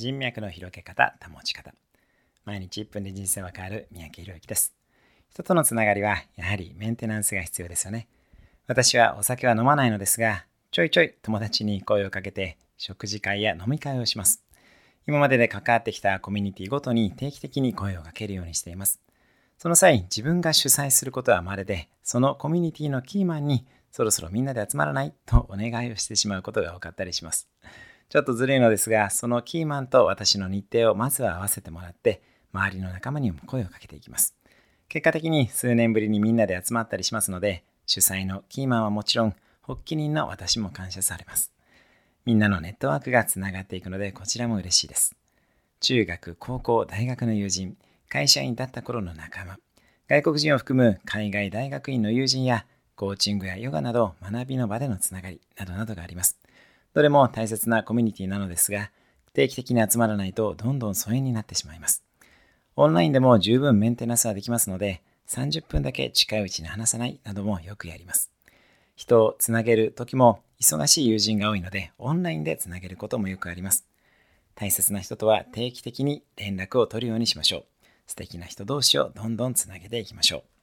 人脈の広げ方、保ち方。毎日1分で人生は変わる三宅宏之です。人とのつながりはやはりメンテナンスが必要ですよね。私はお酒は飲まないのですが、ちょいちょい友達に声をかけて食事会や飲み会をします。今までで関わってきたコミュニティごとに定期的に声をかけるようにしています。その際、自分が主催することはまるで、そのコミュニティのキーマンにそろそろみんなで集まらないとお願いをしてしまうことが多かったりします。ちょっとずるいのですが、そのキーマンと私の日程をまずは合わせてもらって、周りの仲間にも声をかけていきます。結果的に数年ぶりにみんなで集まったりしますので、主催のキーマンはもちろん、発起人の私も感謝されます。みんなのネットワークがつながっていくので、こちらも嬉しいです。中学、高校、大学の友人、会社員だった頃の仲間、外国人を含む海外大学院の友人やコーチングやヨガなど学びの場でのつながりなどなどがあります。どれも大切なコミュニティなのですが、定期的に集まらないとどんどん疎遠になってしまいます。オンラインでも十分メンテナンスはできますので、30分だけ近いうちに話さないなどもよくやります。人をつなげる時も忙しい友人が多いので、オンラインでつなげることもよくあります。大切な人とは定期的に連絡を取るようにしましょう。素敵な人同士をどんどんつなげていきましょう。